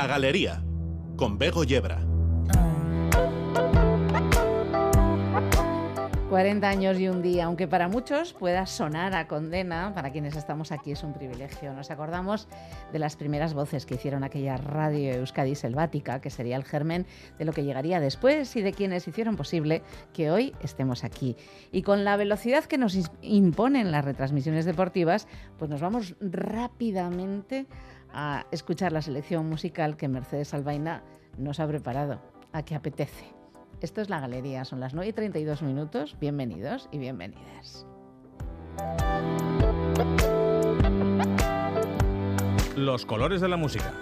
La Galería, con Bego Yebra. 40 años y un día, aunque para muchos pueda sonar a condena, para quienes estamos aquí es un privilegio. Nos acordamos de las primeras voces que hicieron aquella radio Euskadi selvática, que sería el germen de lo que llegaría después y de quienes hicieron posible que hoy estemos aquí. Y con la velocidad que nos imponen las retransmisiones deportivas, pues nos vamos rápidamente a escuchar la selección musical que Mercedes Albaina nos ha preparado. ¿A qué apetece? Esto es la galería, son las 9 y 32 minutos. Bienvenidos y bienvenidas. Los colores de la música.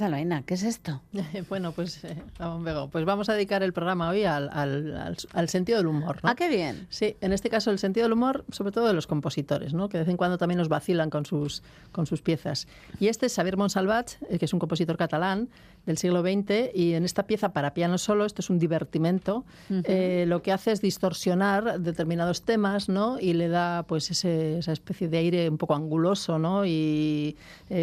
Mercedes ¿qué es esto? bueno, pues, eh, pues vamos a dedicar el programa hoy al, al, sentido del humor. Ah, qué bien. Sí, en este caso el sentido del humor, sobre todo de los compositores, ¿no? que de vez en cuando también nos vacilan con sus, con sus piezas. Y este es Xavier Monsalvat, eh, que es un compositor catalán del siglo XX, y en esta pieza para piano solo, esto es un divertimento, eh, lo que hace es distorsionar determinados temas ¿no? y le da pues ese, esa especie de aire un poco anguloso ¿no? y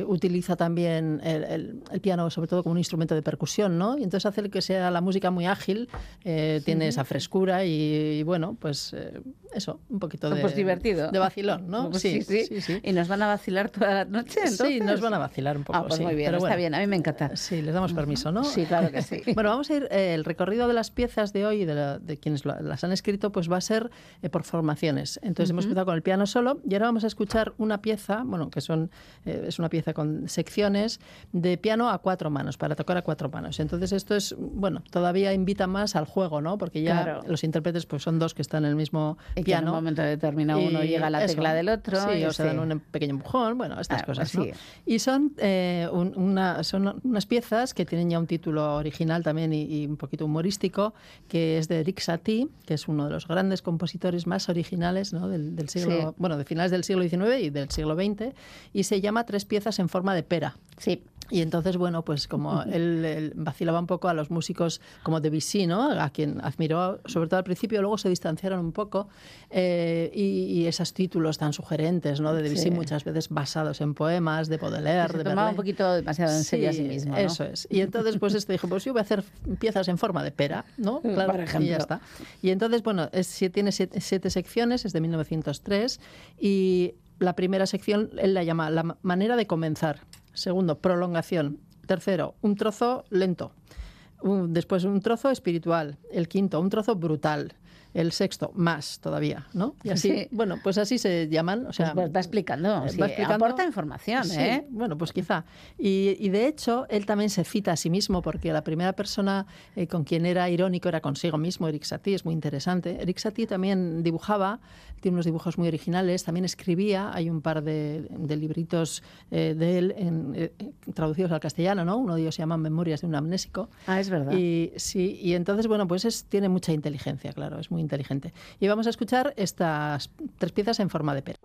utiliza también el el piano sobre todo como un instrumento de percusión, ¿no? Y entonces hace que sea la música muy ágil, eh, tiene esa frescura y, bueno, pues eh, eso, un poquito de... Pues divertido. De vacilón, ¿no? Pues sí, sí, sí, ¿Y nos van a vacilar toda la noche entonces? Sí, nos van a vacilar un poco, Ah, pues muy bien, está bien, a mí me encanta. Sí, les damos permiso, ¿no? Sí, claro que sí. bueno, vamos a ir, eh, el recorrido de las piezas de hoy, de, de quienes las han escrito, pues va a ser por formaciones. Entonces hemos empezado con el piano solo y ahora vamos a escuchar una pieza, bueno, que son, es una pieza con secciones de piano a cuatro manos, para tocar a cuatro manos. Entonces esto es, bueno, todavía invita más al juego, ¿no? Porque ya los intérpretes pues son dos que están en el mismo y piano. en un momento determinado uno llega a la tecla del otro. y o se dan un pequeño empujón, bueno, estas cosas, ¿no? Y son, eh, una, son unas piezas que tienen ya un título original también y, un poquito humorístico, que es de Eric Satie, que es uno de los grandes compositores más originales ¿no? del, del siglo, bueno, de finales del siglo XIX y del siglo XX, y se llama Tres piezas en forma de pera. Sí. Y entonces, bueno, pues como él, vacilaba un poco a los músicos como Debussy, ¿no? A quien admiró, sobre todo al principio, luego se distanciaron un poco. Eh, y, esos títulos tan sugerentes, ¿no? De Debussy muchas veces basados en poemas de Baudelaire, se de tomaba un poquito demasiado en serio a sí mismo, ¿no? Eso es. Y entonces, pues este dijo, pues yo voy a hacer piezas en forma de pera, ¿no? Claro, Por ejemplo. Y ya está. Y entonces, bueno, es, tiene siete, siete secciones, es de 1903, y la primera sección él la llama La manera de comenzar. Segundo, prolongación. Tercero, un trozo lento. después un trozo espiritual, el quinto, un trozo brutal, el sexto más todavía, ¿no? Y así, bueno, pues así se llaman. O sea, pues va explicando, va explicando, aporta información, ¿eh? Bueno, pues quizá. Y, de hecho, él también se cita a sí mismo, porque la primera persona eh, con quien era irónico era consigo mismo, Eric Satie, es muy interesante. Eric Satie también dibujaba, tiene unos dibujos muy originales, también escribía, hay un par de, libritos eh, de él en, traducidos al castellano, ¿no? Uno de ellos se llama Memorias de un amnésico. Ah, es verdad. Y sí, y entonces, bueno, pues es, tiene mucha inteligencia, claro, es muy inteligente. Y vamos a escuchar estas tres piezas en forma de pera.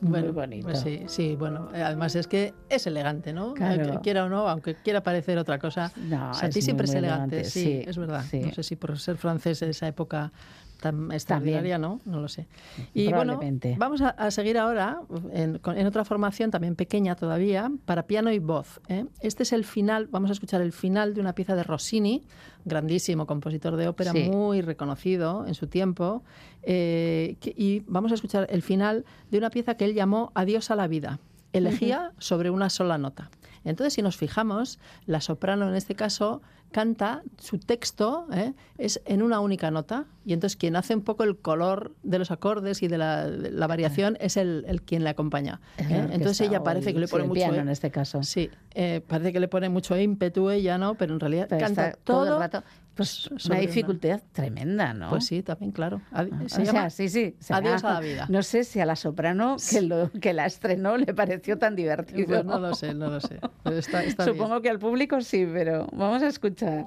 Muy bonito. Pues sí, sí, bueno, eh, además es que es elegante, ¿no? Claro. Eh, Quiera o no, aunque quiera parecer otra cosa, No, o sea, a ti siempre muy, es elegante, elegante, sí, sí, es verdad. sí. No sé si por ser francés de esa época tan extraordinaria, ¿no? No lo sé. Y bueno, vamos a, a seguir ahora en, otra formación también pequeña todavía, para piano y voz. ¿eh? Este es el final, vamos a escuchar el final de una pieza de Rossini, grandísimo compositor de ópera, Sí. muy reconocido en su tiempo, eh, que- y vamos a escuchar el final de una pieza que él llamó Adiós a la vida. Elegía sobre una sola nota. Entonces, si nos fijamos, la soprano en este caso canta, su texto ¿eh? es en una única nota, y entonces quien hace un poco el color de los acordes y de la, de la variación es el, el quien le acompaña. ¿eh? Entonces ella parece que le pone mucho... piano eh, en este caso. Sí, eh, parece que le pone mucho ímpetu ella, ¿no? Pero en realidad Pero canta todo, todo el rato. Pues una una- dificultad tremenda, ¿no? Pues sí, también, claro. Adi- Ah, se o llama sea, sí, sí. será- Adiós a la vida. No sé si a la soprano que, lo, que la estrenó le pareció tan divertido. Pues no lo sé, no lo sé. Supongo que al público sí, pero vamos a escuchar.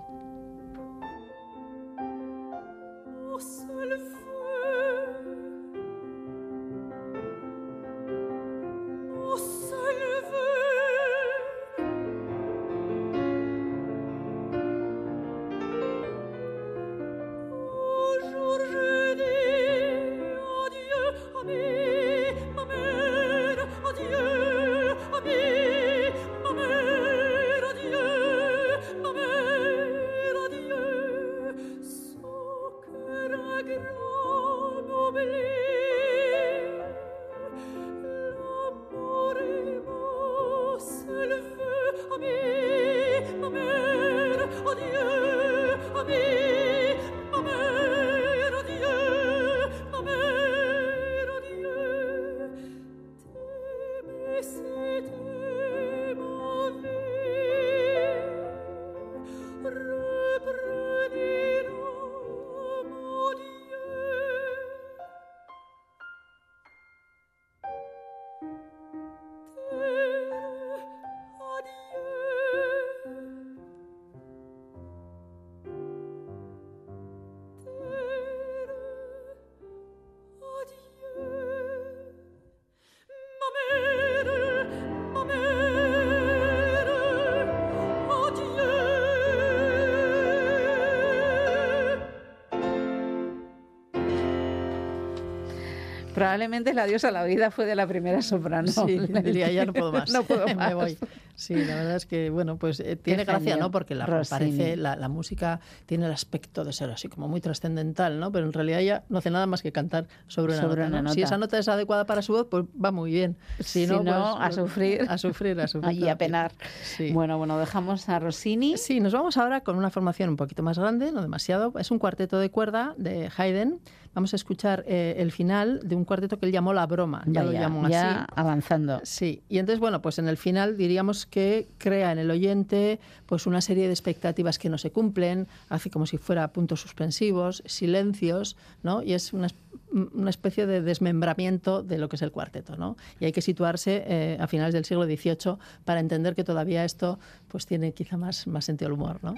Probablemente el adiós a la vida fue de la primera soprano. Sí, diría, ya no puedo más. no puedo más. Me voy. Sí, la verdad es que, bueno, pues eh, tiene gracia, ¿no? Porque la, parece, la, la música tiene el aspecto de ser así como muy trascendental, ¿no? Pero en realidad ella no hace nada más que cantar sobre una, Sobre nota, una ¿no? Si esa nota es adecuada para su voz, pues va muy bien. Si no, pues, a sufrir. A sufrir, a sufrir. Y a penar. Sí. Bueno, bueno, dejamos a Rossini. Sí, nos vamos ahora con una formación un poquito más grande, no demasiado. Es un cuarteto de cuerda de Haydn. Vamos a escuchar eh, el final de un cuarteto que él llamó La Broma. Ya lo llamó ya así. avanzando. Sí, y entonces, bueno, pues en el final diríamos que crea en el oyente pues una serie de expectativas que no se cumplen, hace como si fuera puntos suspensivos, silencios, ¿no? Y es una, es- una especie de desmembramiento de lo que es el cuarteto, ¿no? Y hay que situarse eh, a finales del siglo XVIII para entender que todavía esto pues tiene quizá más, más sentido del humor, ¿no?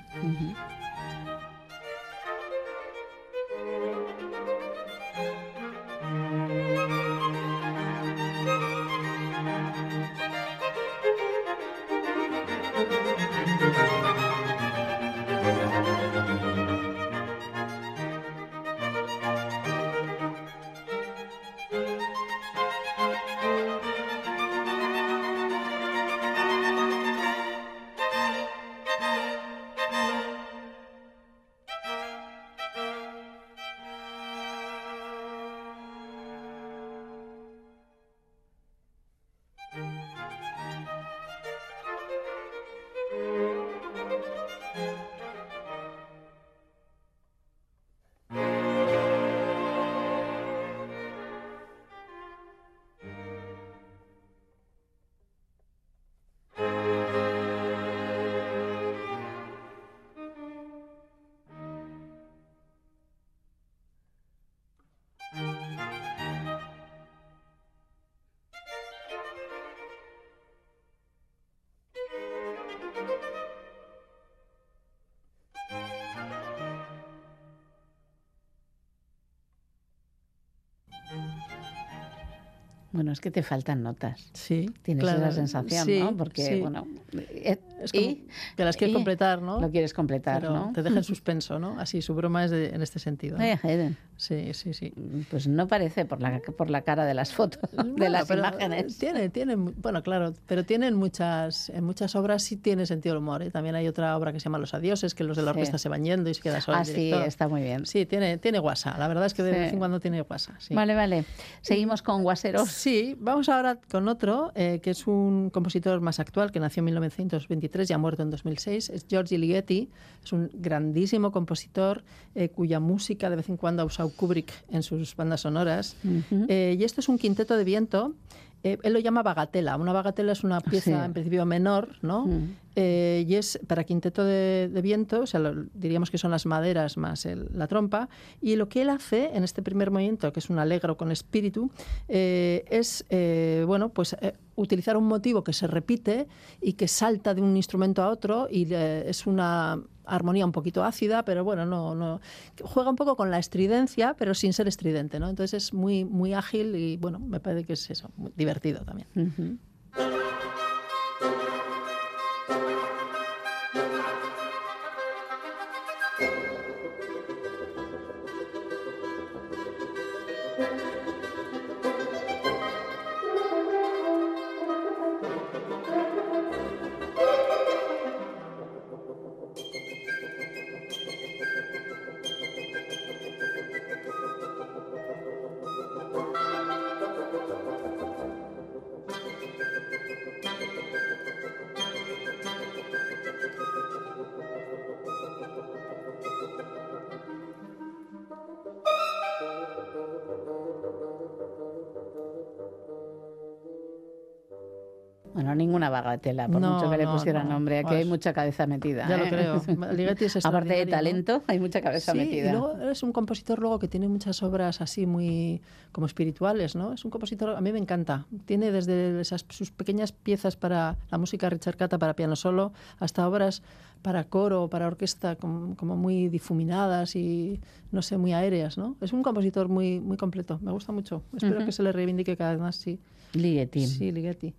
Bueno, es que te faltan notas. Sí. Tienes claro. esa sensación, Sí, ¿no? Porque, sí. bueno, eh, Es como y que las quieres completar, ¿no? Lo quieres completar, Pero ¿no? Te deja en suspenso, ¿no? Así, su broma es de- en este sentido. ¿no? Sí, sí, sí. Pues no parece por la, por la cara de las fotos, de las imágenes. Tiene, tiene, bueno, claro, pero tienen muchas, en muchas obras sí tiene sentido el humor. ¿eh? También hay otra obra que se llama Los Adioses, que los de la Sí. orquesta se van yendo y se queda solo Ah, el sí, está muy bien. Sí, tiene, tiene guasa. La verdad es que de vez en cuando tiene guasa. Vale, vale. Seguimos con Guaseros. Sí, vamos ahora con otro, eh, que es un compositor más actual, que nació en 1923 y ha muerto en 2006. Es Giorgi Ligeti. Es un grandísimo compositor eh, cuya música de vez en cuando ha usado Kubrick en sus bandas sonoras. Eh, y esto es un quinteto de viento. Eh, él lo llama bagatela. Una bagatela es una pieza Sí. en principio menor, ¿no? Mm. Eh, y es para quinteto de, de viento, o sea, lo- diríamos que son las maderas más el- la trompa. Y lo que él hace en este primer movimiento, que es un alegro con espíritu, eh, es bueno, pues utilizar un motivo que se repite y que salta de un instrumento a otro y es una armonía un poquito ácida, pero bueno, no, juega un poco con la estridencia, pero sin ser estridente, ¿no? Entonces es muy, muy ágil y bueno, me parece que es eso, divertido también. Bagatela, por No, mucho que le no, pusiera no. nombre. Aquí Pues, hay mucha cabeza metida. Ya lo ¿eh? creo. Ligeti es Aparte de talento, hay mucha cabeza Sí, metida. y luego es un compositor luego que tiene muchas obras así muy como espirituales, ¿no? Es un compositor, a mí me encanta. Tiene desde esas, sus pequeñas piezas para la música ricercata para piano solo hasta obras para coro, para orquesta, como, como muy difuminadas y, no sé, muy aéreas, ¿no? Es un compositor muy, muy completo, me gusta mucho. Espero Ujú. que se le reivindique cada vez más, sí. Ligeti. Sí, Ligeti.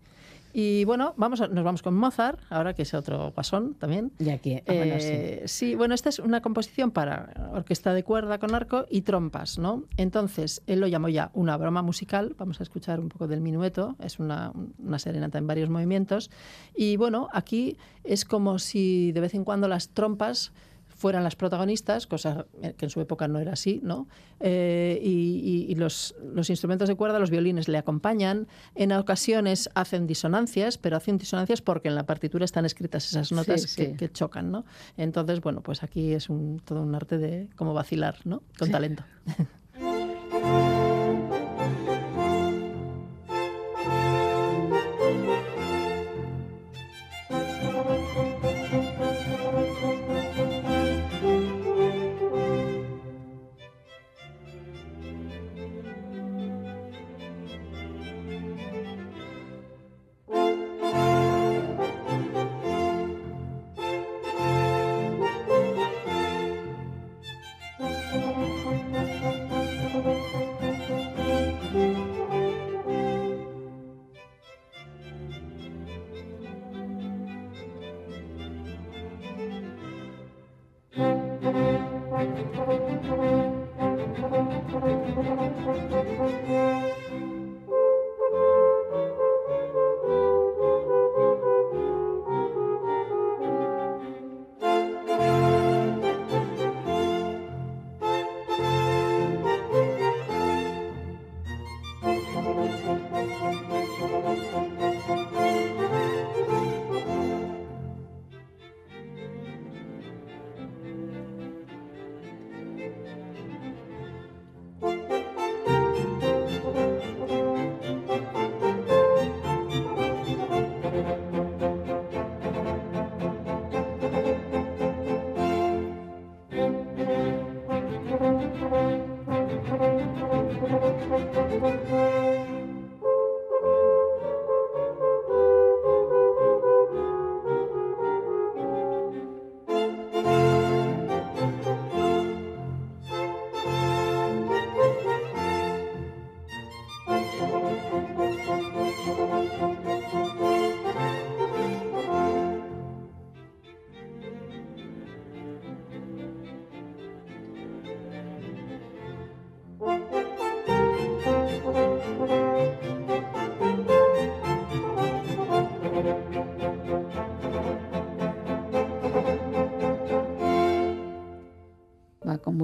Y bueno, vamos a- nos vamos con Mozart, ahora que es otro guasón también. Y aquí, ah, bueno, sí. Eh, sí, bueno, esta es una composición para orquesta de cuerda con arco y trompas, ¿no? Entonces, él lo llamó ya una broma musical. Vamos a escuchar un poco del minueto. Es una, una serenata en varios movimientos. Y bueno, aquí es como si de vez en cuando las trompas fueran las protagonistas, cosa que en su época no era así, ¿no? Eh, y y- y los, los instrumentos de cuerda, los violines le acompañan. En ocasiones hacen disonancias, pero hacen disonancias porque en la partitura están escritas esas notas Sí, que, sí. que chocan, ¿no? Entonces, bueno, pues aquí es un, todo un arte de cómo vacilar, ¿no? Con talento.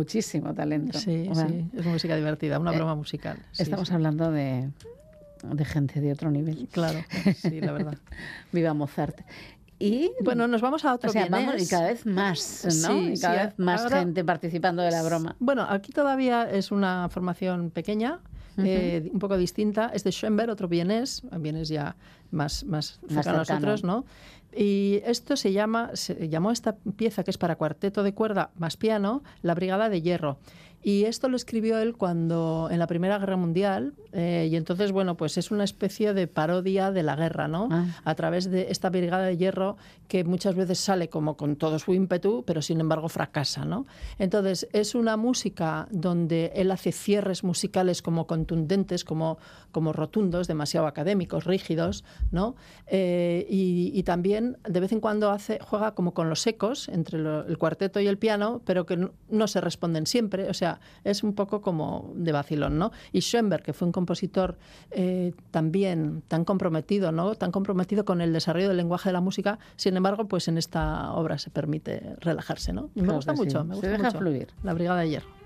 muchísimo talento. Sí, Bueno, sí, es música divertida, una Eh, broma musical. sí, Estamos sí. hablando de, de gente de otro nivel. Claro, sí, la verdad. Viva Mozart. Y Bueno, nos vamos a otro o sea, vamos, y cada vez más, ¿no? Sí, y cada sí, vez más ahora- gente participando de la broma. Bueno, aquí todavía es una formación pequeña, eh, un poco distinta. Es de Schoenberg, otro vienés, vienés ya más, más Más cercano a cercano. nosotros, ¿no? Y esto se llama, se llamó esta pieza que es para cuarteto de cuerda más piano, La Brigada de Hierro. Y esto lo escribió él cuando en la Primera Guerra Mundial, eh, y entonces, bueno, pues es una especie de parodia de la guerra, ¿no? Ah. A través de esta Brigada de Hierro que muchas veces sale como con todo su ímpetu, pero sin embargo fracasa, ¿no? Entonces, es una música donde él hace cierres musicales como contundentes, como, como rotundos, demasiado académicos, rígidos, ¿no? Eh, y, y también de vez en cuando hace, juega como con los ecos entre lo- el cuarteto y el piano, pero que no, no se responden siempre, o sea, es un poco como de vacilón, ¿no? Y Schoenberg, que fue un compositor eh, también tan comprometido, ¿no? Tan comprometido con el desarrollo del lenguaje de la música, sin embargo, pues en esta obra se permite relajarse, ¿no? Y me Claro gusta sí. mucho, me Se gusta deja mucho. fluir. La Brigada de Hierro.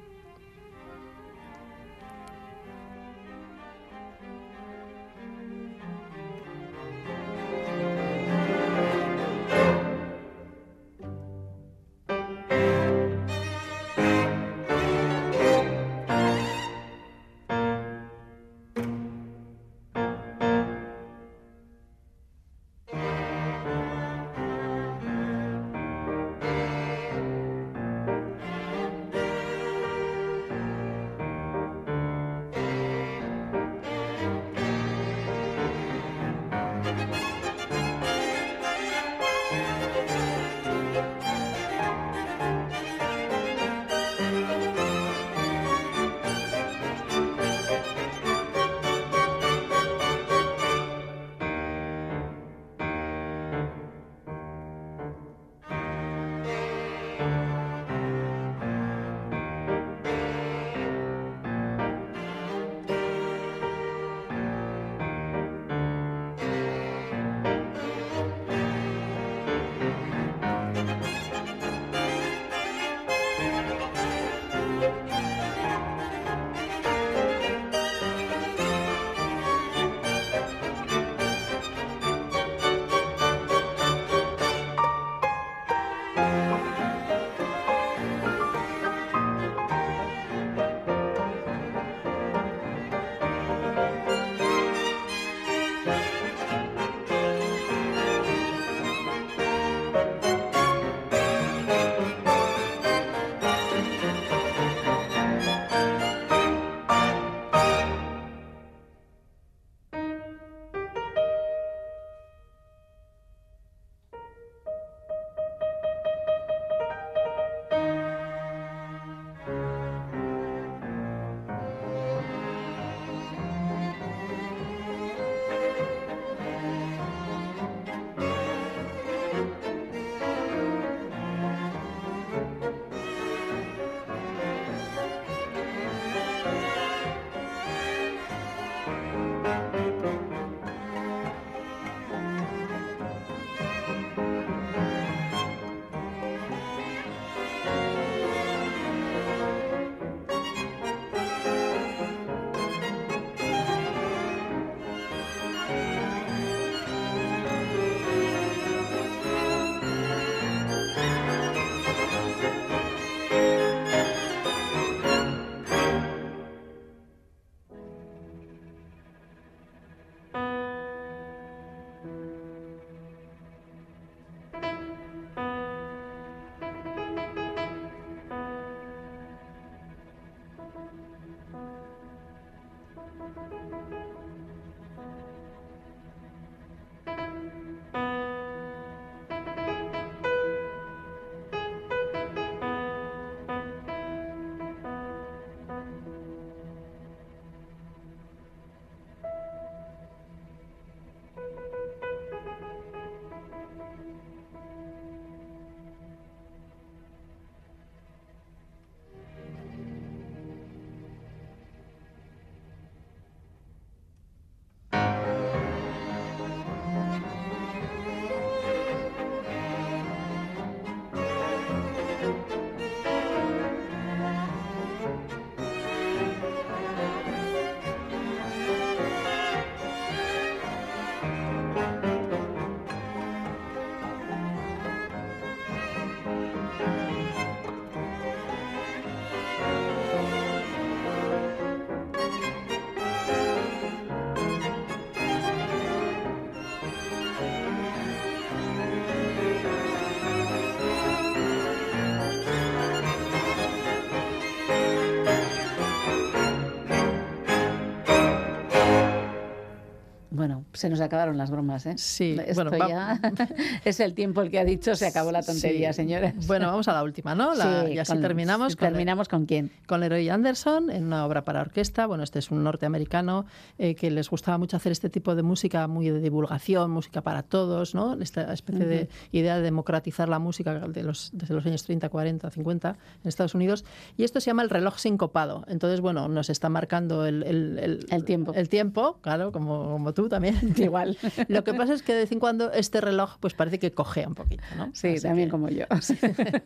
Se nos acabaron las bromas, ¿eh? Sí, Esto bueno, ya es el tiempo el que ha dicho, se acabó la tontería, Sí. señores. Bueno, vamos a la última, ¿no? La- Sí, y así con- terminamos con, ¿Terminamos con quién? con Leroy Anderson en una obra para orquesta. Bueno, este es un norteamericano eh, que les gustaba mucho hacer este tipo de música muy de divulgación, música para todos, ¿no? Esta especie de idea de democratizar la música de los, desde los años 30, 40, 50 en Estados Unidos. Y esto se llama el reloj sincopado. Entonces, bueno, nos está marcando el, el- El tiempo. El tiempo, claro, como, como tú también. Igual. Lo que pasa es que de vez en cuando este reloj pues parece que cojea un poquito, ¿no? Sí, Así también que- como yo. que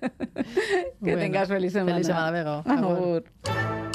Bueno, tengas feliz semana. feliz semana, Bego.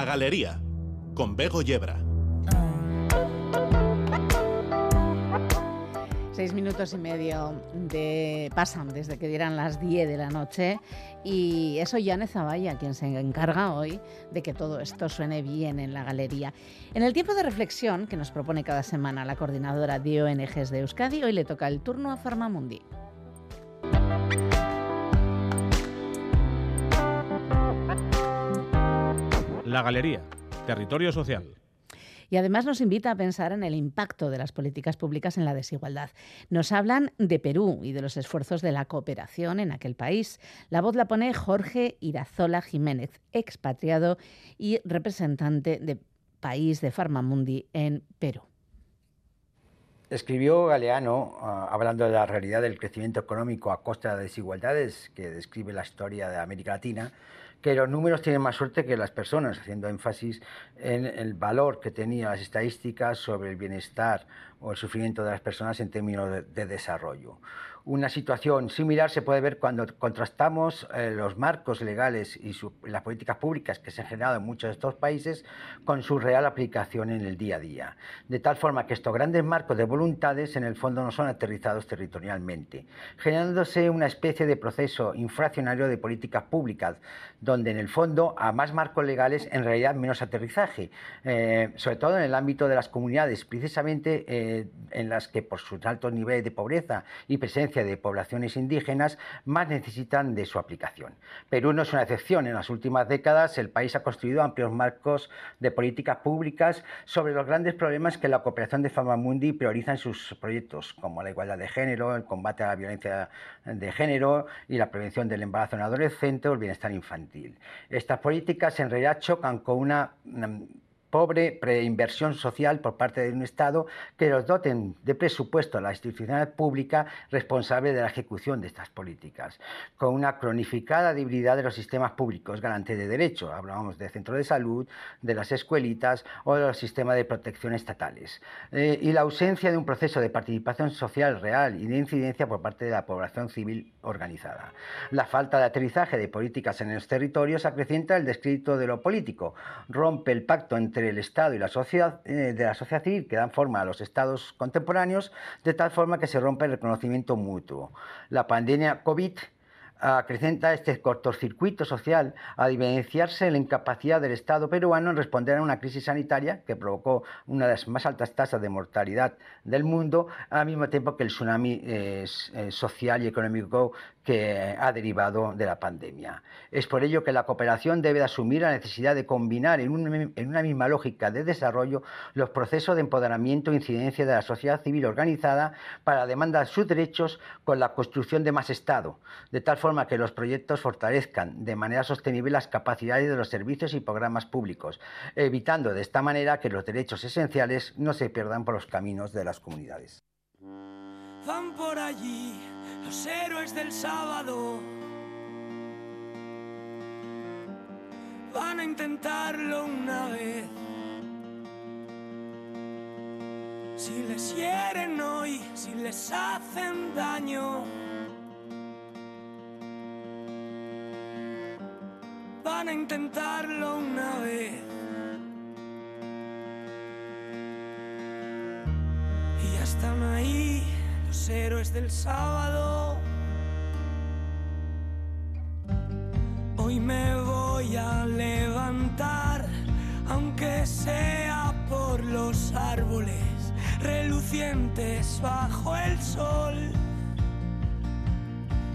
La Galería, con Bego Yebra. Seis minutos y medio de pasan desde que dieran las 10 de la noche y es Ollane Zavalla quien se encarga hoy de que todo esto suene bien en la galería. En el tiempo de reflexión que nos propone cada semana la coordinadora de ONGs de Euskadi, hoy le toca el turno a Farmamundi. La Galería, territorio social. Y además nos invita a pensar en el impacto de las políticas públicas en la desigualdad. Nos hablan de Perú y de los esfuerzos de la cooperación en aquel país. La voz la pone Jorge Irazola Jiménez, expatriado y representante de país de Farmamundi en Perú. Escribió Galeano, ah, hablando de la realidad del crecimiento económico a costa de desigualdades, que describe la historia de América Latina, que los números tienen más suerte que las personas, haciendo énfasis en el valor que tenían las estadísticas sobre el bienestar o el sufrimiento de las personas en términos de, de desarrollo. Una situación similar se puede ver cuando contrastamos eh, los marcos legales y su- las políticas públicas que se han generado en muchos de estos países con su real aplicación en el día a día. De tal forma que estos grandes marcos de voluntades en el fondo no son aterrizados territorialmente, generándose una especie de proceso infraccionario de políticas públicas, donde en el fondo a más marcos legales en realidad menos aterrizaje, eh, sobre todo en el ámbito de las comunidades, precisamente eh, en las que por sus altos niveles de pobreza y presencia de poblaciones indígenas más necesitan de su aplicación. Perú no es una excepción. En las últimas décadas el país ha construido amplios marcos de políticas públicas sobre los grandes problemas que la cooperación de Famamundi prioriza en sus proyectos, como la igualdad de género, el combate a la violencia de género y la prevención del embarazo en adolescente o el bienestar infantil. Estas políticas en realidad chocan con una mm, pobre preinversión social por parte de un Estado que los doten de presupuesto a la institucionalidad pública responsable de la ejecución de estas políticas, con una cronificada debilidad de los sistemas públicos garantes de derecho. Hablábamos de centros de salud, de las escuelitas o de los sistemas de protección estatales. Eh, y la ausencia de un proceso de participación social real y de incidencia por parte de la población civil organizada. La falta de aterrizaje de políticas en los territorios acrecienta el descrédito de lo político, rompe el pacto entre el Estado y la sociedad, eh, de la sociedad civil que dan forma a los estados contemporáneos, de tal forma que se rompe el reconocimiento mutuo. La pandemia COVID acrecenta este cortocircuito social a evidenciarse la incapacidad del Estado peruano en responder a una crisis sanitaria que provocó una de las más altas tasas de mortalidad del mundo, al mismo tiempo que el tsunami eh, eh, social y económico que ha derivado de la pandemia. Es por ello que la cooperación debe asumir la necesidad de combinar en, un, en una misma lógica de desarrollo los procesos de empoderamiento e incidencia de la sociedad civil organizada para demandar sus derechos con la construcción de más Estado, de tal forma que los proyectos fortalezcan de manera sostenible las capacidades de los servicios y programas públicos, evitando de esta manera que los derechos esenciales no se pierdan por los caminos de las comunidades. Van por allí los héroes del sábado. Van a intentarlo una vez. Si les hieren hoy, si les hacen daño. Van a intentarlo una vez. Y ya están ahí los héroes del sábado. Hoy me voy a levantar, aunque sea por los árboles relucientes bajo el sol.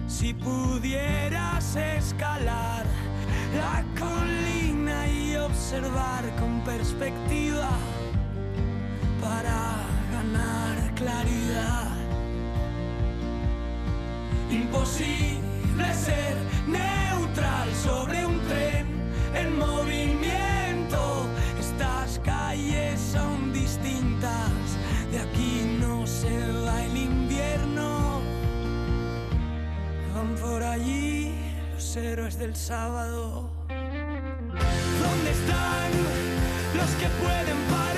Si pudieras escalar la colina y observar con perspectiva para ganar claridad. Imposible ser neutral sobre un tren en movimiento. Estas calles son distintas, de aquí no se va el invierno. Van por allí los héroes del sábado. ¿Dónde están los que pueden parar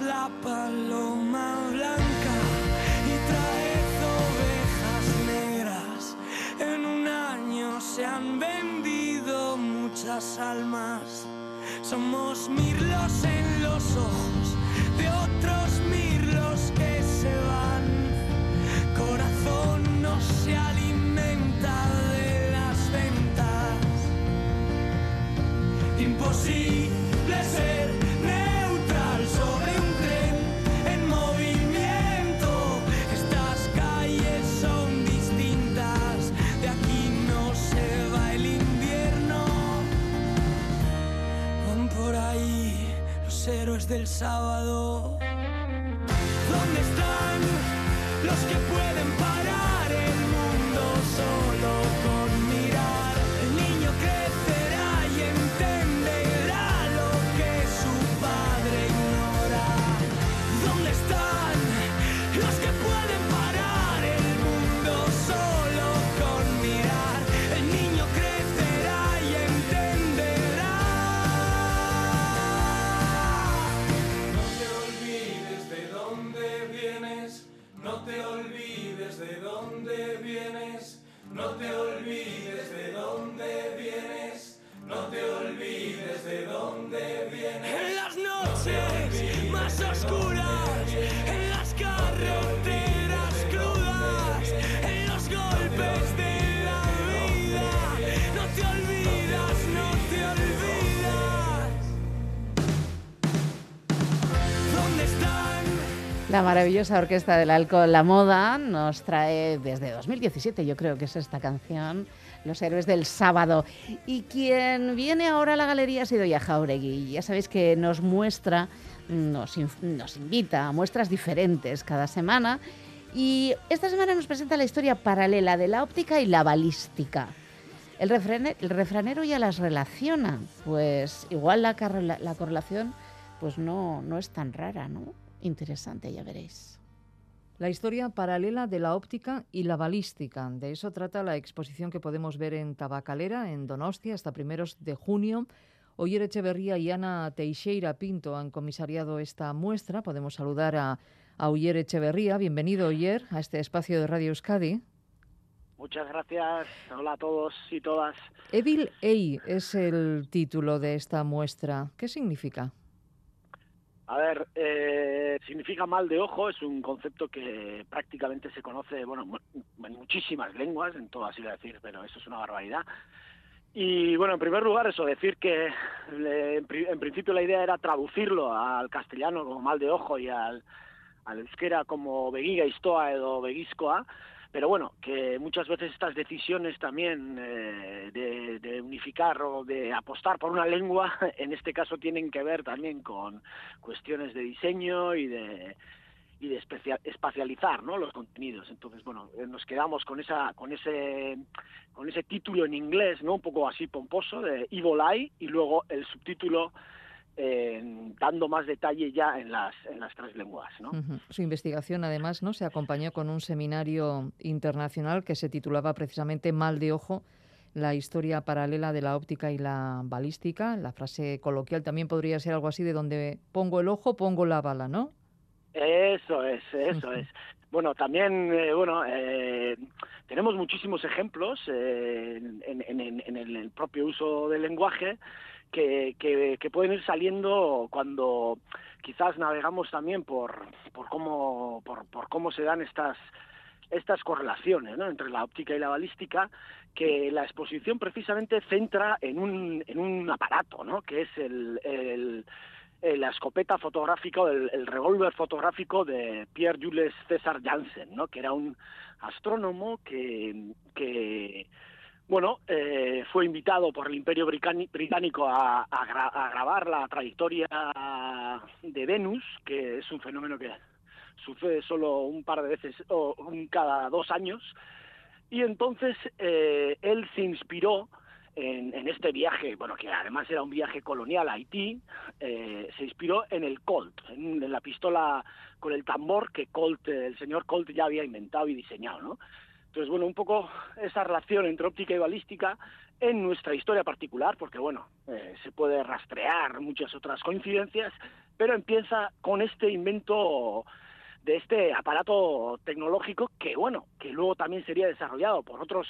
La paloma blanca y traed ovejas negras. En un año se han vendido muchas almas. Somos mirlos en los ojos de otros mirlos que se van. Corazón no se alimenta de las ventas. Imposible ser héroes del sábado. ¿Dónde están los que pueden parar en las noches más oscuras, en las carreteras crudas, en los golpes de la vida. No te olvidas, no te olvidas. ¿Dónde están? La maravillosa orquesta del alcohol, la moda, nos trae desde 2017, yo creo que es esta canción. Los Héroes del Sábado. Y quien viene ahora a la galería ha sido Yaja Oregui. Ya sabéis que nos muestra, nos, invita a muestras diferentes cada semana. Y esta semana nos presenta la historia paralela de la óptica y la balística. El, refrane- el refranero ya las relaciona, pues igual la, la correlación pues no, no es tan rara, ¿no? Interesante, ya veréis. La historia paralela de la óptica y la balística. De eso trata la exposición que podemos ver en Tabacalera, en Donostia, hasta primeros de junio. Oyer Echeverría y Ana Teixeira Pinto han comisariado esta muestra. Podemos saludar a, a Oyer Echeverría. Bienvenido, Oyer, a este espacio de Radio Euskadi. Muchas gracias. Hola a todos y todas. Evil Ei es el título de esta muestra. ¿Qué significa? A ver, eh, significa mal de ojo, es un concepto que prácticamente se conoce, bueno, en muchísimas lenguas, en todas iba a decir, pero eso es una barbaridad. Y bueno, en primer lugar, eso, decir que en principio la idea era traducirlo al castellano como mal de ojo y al, al euskera como begiga istoa edo begizkoa, pero bueno, que muchas veces estas decisiones también eh, de, de unificar o de apostar por una lengua, en este caso tienen que ver también con cuestiones de diseño y de y de espacializar ¿no? los contenidos entonces bueno eh, nos quedamos con esa con ese con ese título en inglés no un poco así pomposo de Evil Eye y luego el subtítulo eh, dando más detalle ya en las en las tres lenguas no. Su investigación, además, ¿no? se acompañó con un seminario internacional que se titulaba precisamente Mal de ojo, la historia paralela de la óptica y la balística. La frase coloquial también podría ser algo así de donde pongo el ojo, pongo la bala, ¿no? Eso es, eso es. Bueno, también, eh, bueno, eh, tenemos muchísimos ejemplos eh, en, el propio uso del lenguaje que, que, que pueden ir saliendo cuando quizás navegamos también por, por cómo por, por cómo se dan estas estas correlaciones ¿no? entre la óptica y la balística que la exposición precisamente centra en un, en un aparato ¿no? que es el, el, la escopeta fotográfica o el, el revólver fotográfico de Pierre Jules César Janssen, ¿no? que era un astrónomo que, que bueno, eh, fue invitado por el Imperio Británico a, a gra- a grabar la trayectoria de Venus, que es un fenómeno que sucede solo un par de veces o un cada dos años, y entonces eh, él se inspiró en, este viaje, bueno, que además era un viaje colonial a Haití, eh, se inspiró en el Colt, en, en la pistola con el tambor que Colt, el señor Colt ya había inventado y diseñado, ¿no? Entonces, bueno, un poco esa relación entre óptica y balística en nuestra historia particular, porque, bueno, eh, se puede rastrear muchas otras coincidencias, pero empieza con este invento de este aparato tecnológico que, bueno, que luego también sería desarrollado por otros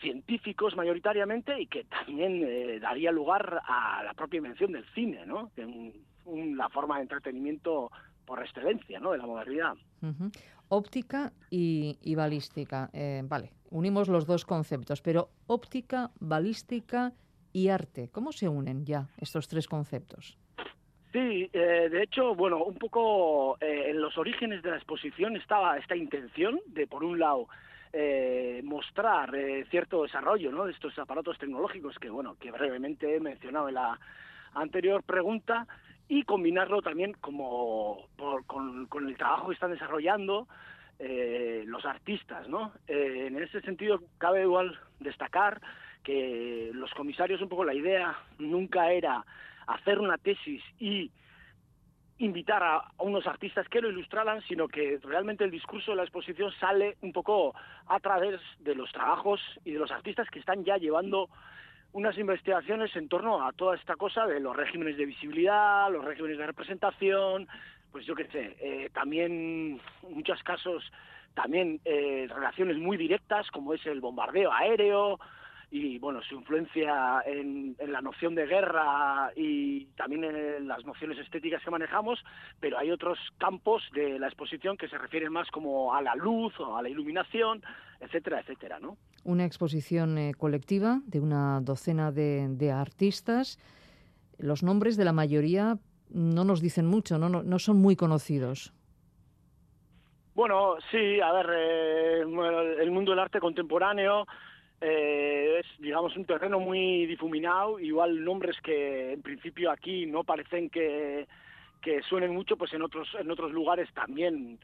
científicos mayoritariamente y que también eh, daría lugar a la propia invención del cine, ¿no? La forma de entretenimiento por excelencia, ¿no? De la modernidad. Ujú. Óptica y, balística. Eh, vale, unimos los dos conceptos, pero óptica, balística y arte, ¿cómo se unen ya estos tres conceptos? Sí, eh, de hecho, bueno, un poco eh, en los orígenes de la exposición estaba esta intención de, por un lado, eh, mostrar eh, cierto desarrollo ¿no? de estos aparatos tecnológicos que, bueno, que brevemente he mencionado en la anterior pregunta y combinarlo también como por- con, el trabajo que están desarrollando eh, los artistas, ¿no? Eh, en ese sentido cabe igual destacar que los comisarios un poco la idea nunca era hacer una tesis y invitar a, a unos artistas que lo ilustraran, sino que realmente el discurso de la exposición sale un poco a través de los trabajos y de los artistas que están ya llevando unas investigaciones en torno a toda esta cosa de los regímenes de visibilidad, los regímenes de representación, pues yo qué sé, eh, también muchos casos también eh, relaciones muy directas como es el bombardeo aéreo y bueno su influencia en, en la noción de guerra y también en las nociones estéticas que manejamos, pero hay otros campos de la exposición que se refieren más como a la luz o a la iluminación, etcétera, etcétera, ¿no? Una exposición eh, colectiva de una docena de, de artistas. Los nombres de la mayoría no nos dicen mucho, no, no, no son muy conocidos. Bueno, sí, a ver, eh, el mundo del arte contemporáneo eh, es, digamos, un terreno muy difuminado, igual nombres que en principio aquí no parecen que, que suenen mucho, pues en otros, en otros lugares también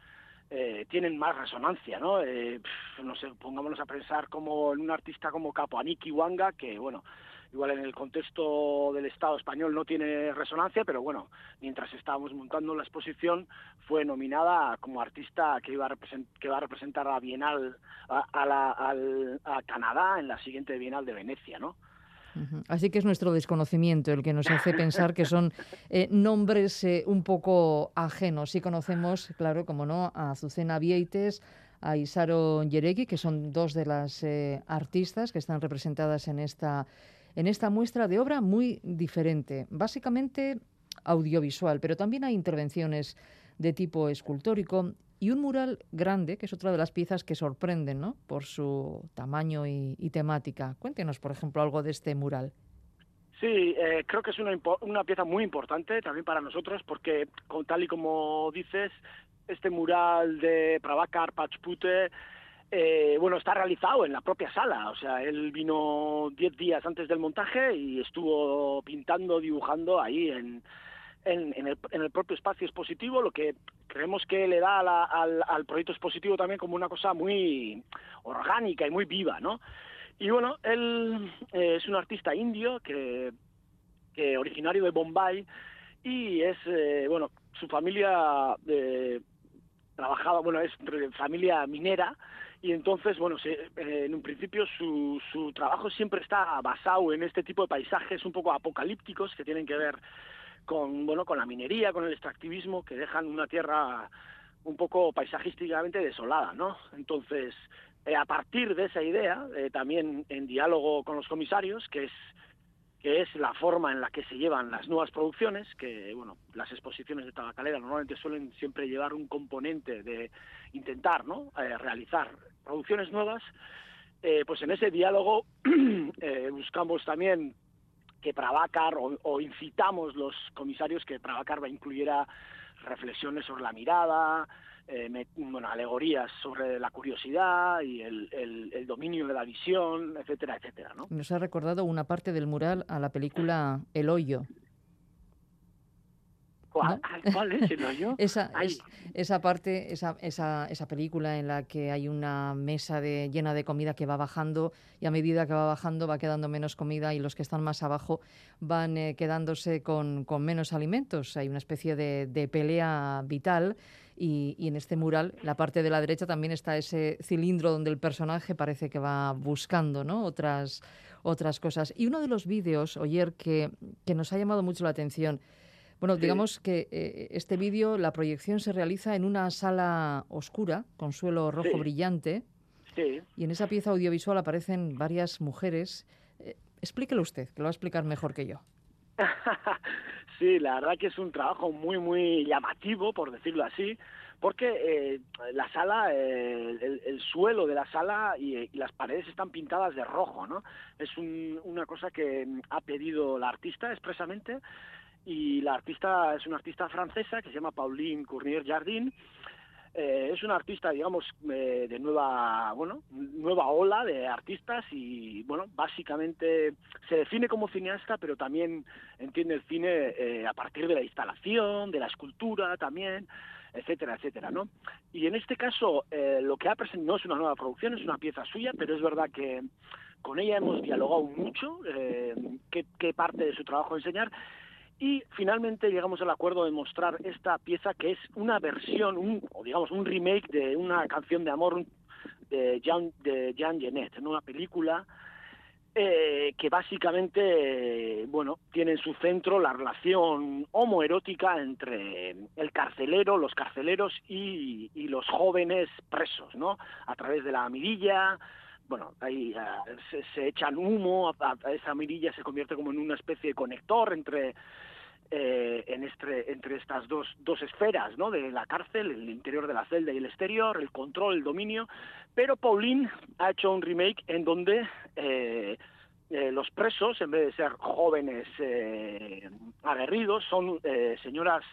eh, tienen más resonancia, ¿no? Eh, no sé, pongámonos a pensar como en un artista como Capoaniki Wanga, que, bueno, igual en el contexto del Estado español no tiene resonancia, pero bueno, mientras estábamos montando la exposición fue nominada como artista que iba a, que va a representar a Bienal a, a la- al- a Canadá en la siguiente Bienal de Venecia, ¿no? Así que es nuestro desconocimiento el que nos hace pensar que son eh, nombres eh, un poco ajenos. Sí conocemos, claro, como no, a Azucena Vieites, a Isaro Yeregui, que son dos de las eh, artistas que están representadas en esta, en esta muestra de obra muy diferente, básicamente audiovisual, pero también hay intervenciones de tipo escultórico y un mural grande, que es otra de las piezas que sorprenden ¿no? por su tamaño y, temática. Cuéntenos, por ejemplo, algo de este mural. Sí, eh, creo que es una, una pieza muy importante también para nosotros porque, con, tal y como dices, este mural de Prabhakar Pachpute, eh, bueno, está realizado en la propia sala. O sea, él vino 10 días antes del montaje y estuvo pintando, dibujando ahí en, en, en el, en el propio espacio expositivo, lo que creemos que le da la- al, al proyecto expositivo también como una cosa muy orgánica y muy viva, ¿no? Y bueno, él eh, es un artista indio que, originario de Bombay y es, eh, bueno, su familia eh, trabajaba, bueno, es familia minera y entonces, bueno, se- eh, en un principio su, su trabajo siempre está basado en este tipo de paisajes un poco apocalípticos que tienen que ver con, bueno, con la minería, con el extractivismo, que dejan una tierra un poco paisajísticamente desolada, ¿no? Entonces, eh, a partir de esa idea, eh, también en diálogo con los comisarios, que es que es la forma en la que se llevan las nuevas producciones, que bueno, las exposiciones de tabacalera normalmente suelen siempre llevar un componente de intentar, ¿no? Eh, realizar producciones nuevas, eh, pues en ese diálogo eh, buscamos también que Prabhakar o, o incitamos los comisarios que Prabhakar va- incluyera reflexiones sobre la mirada, eh, alegorías sobre la curiosidad y el, el- el dominio de la visión, etcétera, etcétera, ¿no? Nos ha recordado una parte del mural a la película El Hoyo. ¿Cuál, ¿cuál es el hoyo? Esa, es- esa parte, esa, esa, esa película en la que hay una mesa de, llena de comida que va bajando y a medida que va bajando va quedando menos comida y los que están más abajo van eh, quedándose con, con menos alimentos. Hay una especie de, de pelea vital y, y en este mural, la parte de la derecha, también está ese cilindro donde el personaje parece que va buscando ¿no? otras, otras cosas. Y uno de los vídeos, Oyer, que, que nos ha llamado mucho la atención, bueno, Sí. digamos que eh, este vídeo, la proyección se realiza en una sala oscura, con suelo rojo Sí. brillante, Sí. y en esa pieza audiovisual aparecen varias mujeres. Eh, explíquelo usted, que lo va a explicar mejor que yo. sí, la verdad que es un trabajo muy, muy llamativo, por decirlo así, porque eh, la sala, eh, el, el suelo de la sala y, y las paredes están pintadas de rojo, ¿no? Es un- una cosa que mm, ha pedido la artista expresamente y la artista es una artista francesa que se llama Pauline Cournier Jardin. Eh, es una artista, digamos, eh, de nueva, bueno, nueva ola de artistas y, bueno, básicamente se define como cineasta, pero también entiende el cine eh, a partir de la instalación, de la escultura también, etcétera, etcétera, ¿no? Y en este caso, eh, lo que ha presentado no es una nueva producción, es una pieza suya, pero es verdad que con ella hemos dialogado mucho, eh, qué, qué parte de su trabajo enseñar, y finalmente llegamos al acuerdo de mostrar esta pieza que es una versión, un, o digamos un remake de una canción de amor de Jean, de Jean Genet, en una película eh, que básicamente, bueno, tiene en su centro la relación homoerótica entre el carcelero, los carceleros y, y los jóvenes presos, ¿no? A través de la mirilla, bueno, ahí ah, se, se echan humo, a- esa mirilla se convierte como en una especie de conector entre eh, en este, entre estas dos, dos esferas, ¿no? De la cárcel, el interior de la celda y el exterior, el control, el dominio. Pero Pauline ha hecho un remake en donde eh, eh, los presos, en vez de ser jóvenes eh, aguerridos, son señoras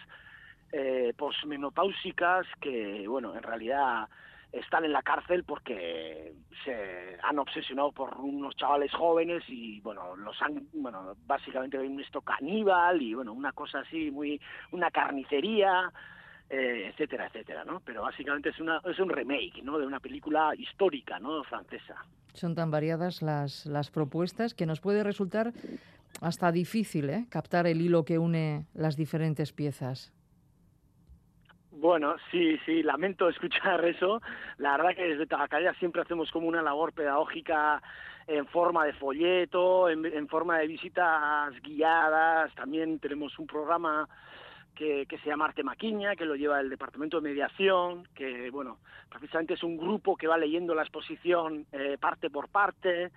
posmenopáusicas que, bueno, en realidad están en la cárcel porque se han obsesionado por unos chavales jóvenes y bueno los han bueno básicamente ven esto caníbal y bueno una cosa así muy una carnicería eh, etcétera etcétera no pero básicamente es una es un remake no de una película histórica no francesa Son tan variadas las, las propuestas que nos puede resultar hasta difícil ¿eh? captar el hilo que une las diferentes piezas. Bueno, sí, sí, lamento escuchar eso. La verdad que desde Tabacalera siempre hacemos como una labor pedagógica en forma de folleto, en, en forma de visitas guiadas. También tenemos un programa que, que se llama Arte Maquiña, que lo lleva el Departamento de Mediación, que, bueno, precisamente es un grupo que va leyendo la exposición eh, parte por parte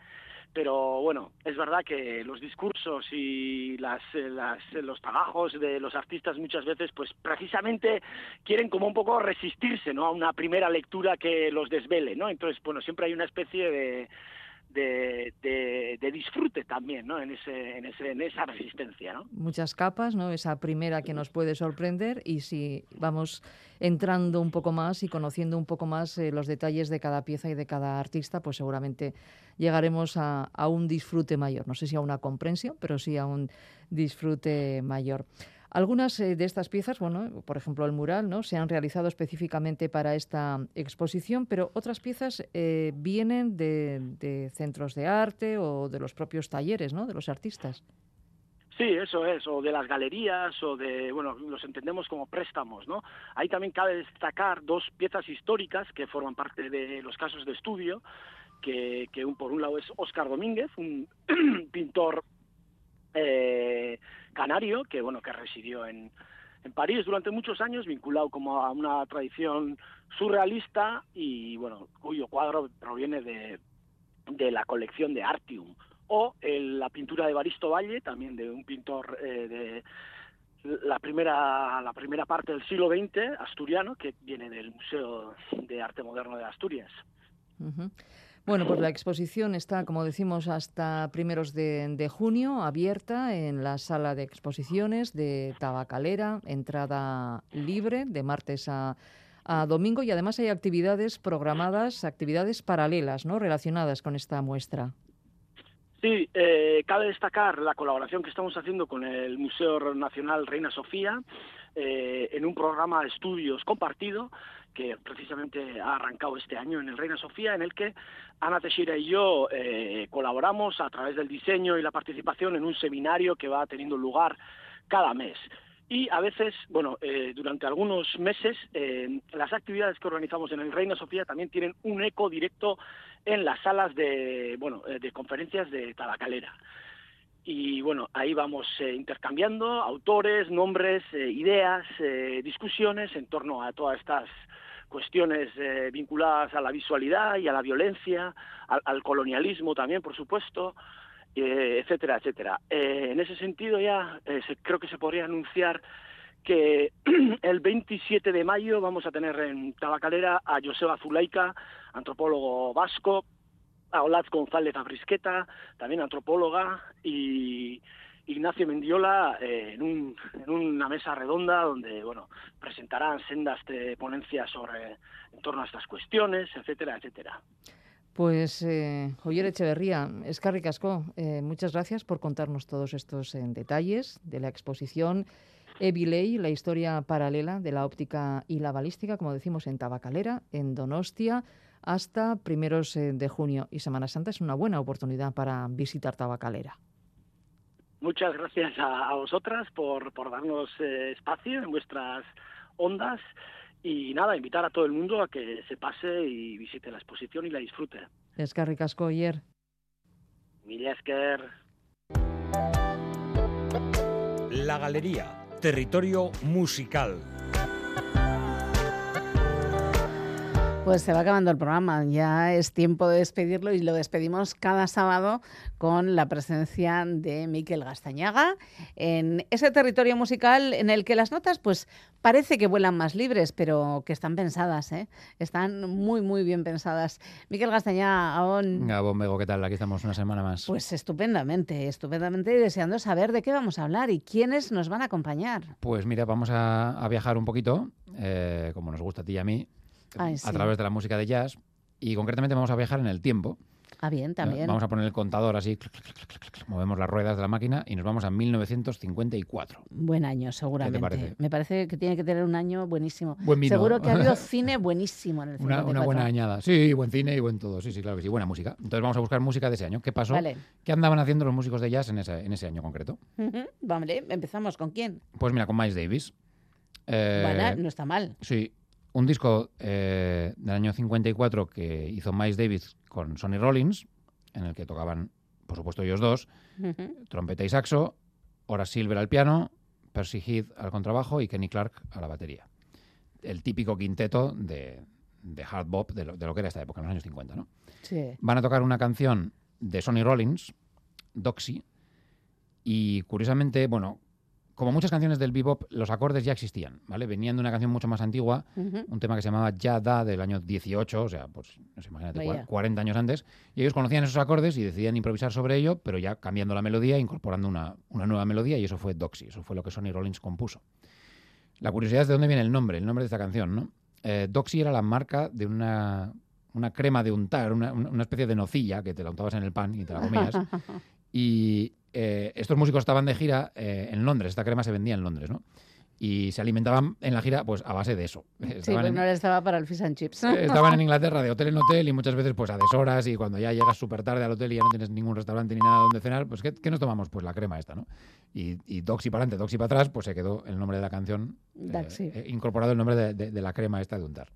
pero bueno, es verdad que los discursos y las, eh, las, eh, los trabajos de los artistas muchas veces, pues precisamente quieren como un poco resistirse, ¿no? A una primera lectura que los desvele, ¿no? Entonces, bueno, siempre hay una especie de, de, disfrute también, ¿no? En, ese, en, ese, en esa resistencia, ¿no? Muchas capas, ¿no? Esa primera que nos puede sorprender y si vamos entrando un poco más y conociendo un poco más eh, los detalles de cada pieza y de cada artista, pues seguramente llegaremos a un disfrute mayor. No sé si a una comprensión, pero sí a un disfrute mayor. Algunas eh, de estas piezas, bueno, por ejemplo el mural, ¿no? se han realizado específicamente para esta exposición, pero otras piezas eh, vienen de, de, centros de arte o de los propios talleres, ¿no? de los artistas. Sí, eso es, o de las galerías, o de, bueno, los entendemos como préstamos, ¿no? Ahí también cabe destacar dos piezas históricas que forman parte de los casos de estudio, que, que por un lado es Óscar Domínguez, un pintor eh, canario que bueno que residió en, en París durante muchos años vinculado como a una tradición surrealista y bueno cuyo cuadro proviene de, de la colección de Artium o el, la pintura de Baristo Valle también de un pintor eh, de la primera la primera parte del siglo XX asturiano que viene del Museo de Arte Moderno de Asturias. Bueno, pues la exposición está, como decimos, hasta primeros de, junio, abierta en la sala de exposiciones de Tabacalera, entrada libre de martes a, a domingo y además hay actividades programadas, actividades paralelas, ¿no? Relacionadas con esta muestra. Sí, eh, cabe destacar la colaboración que estamos haciendo con el Museo Nacional Reina Sofía eh, en un programa de estudios compartido que precisamente ha arrancado este año en el Reina Sofía, en el que Ana Teixeira y yo eh, colaboramos a través del diseño y la participación en un seminario que va teniendo lugar cada mes. Y a veces, bueno, eh, durante algunos meses, eh, las actividades que organizamos en el Reina Sofía también tienen un eco directo en las salas de, bueno, de conferencias de Tabacalera. Y bueno, ahí vamos eh, intercambiando autores, nombres, eh, ideas, eh, discusiones en torno a todas estas cuestiones eh, vinculadas a la visualidad y a la violencia, al, al colonialismo también, por supuesto, eh, etcétera, etcétera. Eh, en ese sentido ya se, creo que se podría anunciar que el 27 de mayo vamos a tener en Tabacalera a Joseba Zulaika, antropólogo vasco, a Olaz González Abrisqueta, también antropóloga, y Ignacio Mendiola eh, en, un, en, una mesa redonda donde bueno presentarán sendas de ponencias sobre en torno a estas cuestiones, etcétera, etcétera. Pues, eh, Oyer Echeverría, Escarri Casco, eh, muchas gracias por contarnos todos estos eh, detalles de la exposición Evilei, la historia paralela de la óptica y la balística, como decimos, en Tabacalera, en Donostia, hasta primeros de junio. Y Semana Santa es una buena oportunidad para visitar Tabacalera. Muchas gracias a, a vosotras por, por darnos eh, espacio en vuestras ondas y nada, invitar a todo el mundo a que se pase y visite la exposición y la disfrute. Escarri Casco, Oyer. Mila esker. La Galería, territorio musical. Pues se va acabando el programa, ya es tiempo de despedirlo y lo despedimos cada sábado con la presencia de Miquel Gastañaga en ese territorio musical en el que las notas pues parece que vuelan más libres, pero que están pensadas, ¿eh? están muy muy bien pensadas. Miquel Gastañaga, aún... Gabón Bego, ¿qué tal? Aquí estamos una semana más. Pues estupendamente, estupendamente y deseando saber de qué vamos a hablar y quiénes nos van a acompañar. Pues mira, vamos a, a viajar un poquito, eh, como nos gusta a ti y a mí, Ay, a través de la música de jazz. Y concretamente vamos a viajar en el tiempo. Ah, bien, también. Vamos a poner el contador así, movemos las ruedas de la máquina y nos vamos a 1954. Buen año, seguramente. parece? Me parece que tiene que tener un año buenísimo. Buen vino. Seguro que ha habido cine buenísimo en el Una, 54. una buena añada. Sí, buen cine y buen todo. Sí, sí, claro que sí. Buena música. Entonces vamos a buscar música de ese año. ¿Qué pasó? Vale. ¿Qué andaban haciendo los músicos de jazz en ese, en ese año concreto? Vale, empezamos. ¿Con quién? Pues mira, con Miles Davis. Eh, Bueno, no está mal. Sí, un disco eh, del año 54 que hizo Miles Davis con Sonny Rollins, en el que tocaban, por supuesto, ellos dos, trompeta y saxo, Horace Silver al piano, Percy Heath al contrabajo y Kenny Clark a la batería. El típico quinteto de, de hard bop de lo, de lo que era esta época, en los años 50, ¿no? Sí. Van a tocar una canción de Sonny Rollins, Doxy, y curiosamente, bueno, como muchas canciones del bebop, los acordes ya existían, ¿vale? Venían de una canción mucho más antigua, Ujú. un tema que se llamaba Ya Da del año 18, o sea, pues, no sé, imagínate, cua- Vaya. 40 años antes, y ellos conocían esos acordes y decidían improvisar sobre ello, pero ya cambiando la melodía, incorporando una, una nueva melodía, y eso fue Doxy, eso fue lo que Sonny Rollins compuso. La curiosidad es de dónde viene el nombre, el nombre de esta canción, ¿no? Eh, Doxy era la marca de una, una crema de untar, una una especie de nocilla que te la untabas en el pan y te la comías. Y eh, estos músicos estaban de gira eh, en Londres, esta crema se vendía en Londres, ¿no? Y se alimentaban en la gira pues a base de eso. Sí, pues en, no les estaba para el fish and chips. eh, estaban en Inglaterra de hotel en hotel y muchas veces pues a deshoras y cuando ya llegas súper tarde al hotel y ya no tienes ningún restaurante ni nada donde cenar, pues ¿qué, qué nos tomamos? Pues la crema esta, ¿no? Y, y Doxy para adelante, Doxy para atrás, pues se quedó el nombre de la canción, eh, Doxy. eh, incorporado el nombre de, de- de la crema esta de untar.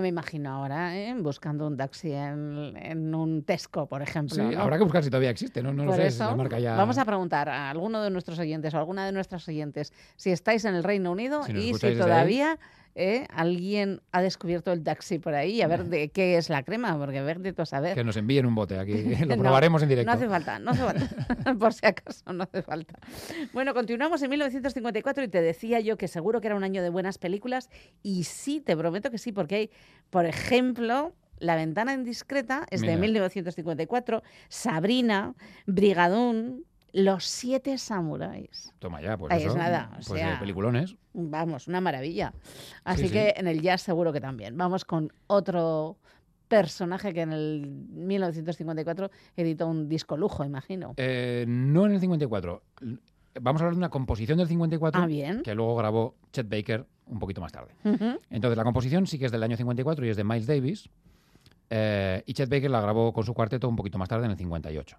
No me imagino ahora ¿eh? buscando un taxi en, en un Tesco, por ejemplo. Sí, ¿no? habrá que buscar si todavía existe, ¿no? No lo sé, si la eso, marca ya... Vamos a preguntar a alguno de nuestros oyentes o alguna de nuestras oyentes si estáis en el Reino Unido Si y si ahí. Eh, alguien ha descubierto el taxi por ahí a ver de qué es la crema, porque verte a saber. Que nos envíen un bote aquí, lo No, probaremos en directo. No hace falta, no hace falta. Por si acaso, no hace falta. Bueno, continuamos en 1954 y te decía yo que seguro que era un año de buenas películas y sí, te prometo que sí, porque hay, por ejemplo, La ventana indiscreta es de Mira. 1954, Sabrina, Brigadún, Los siete samuráis. Toma ya, pues Ahí eso. es nada, o pues, eh, sea, peliculones. Vamos, una maravilla. Así sí. que en el jazz seguro que también. Vamos con otro personaje que en el 1954 editó un disco lujo, imagino. Eh, no en el 54. L- Vamos a hablar de una composición del 54 Ah, bien. que luego grabó Chet Baker un poquito más tarde. Entonces, la composición sí que es del año 54 y es de Miles Davis. eh, y Chet Baker la grabó con su cuarteto un poquito más tarde, en el 58.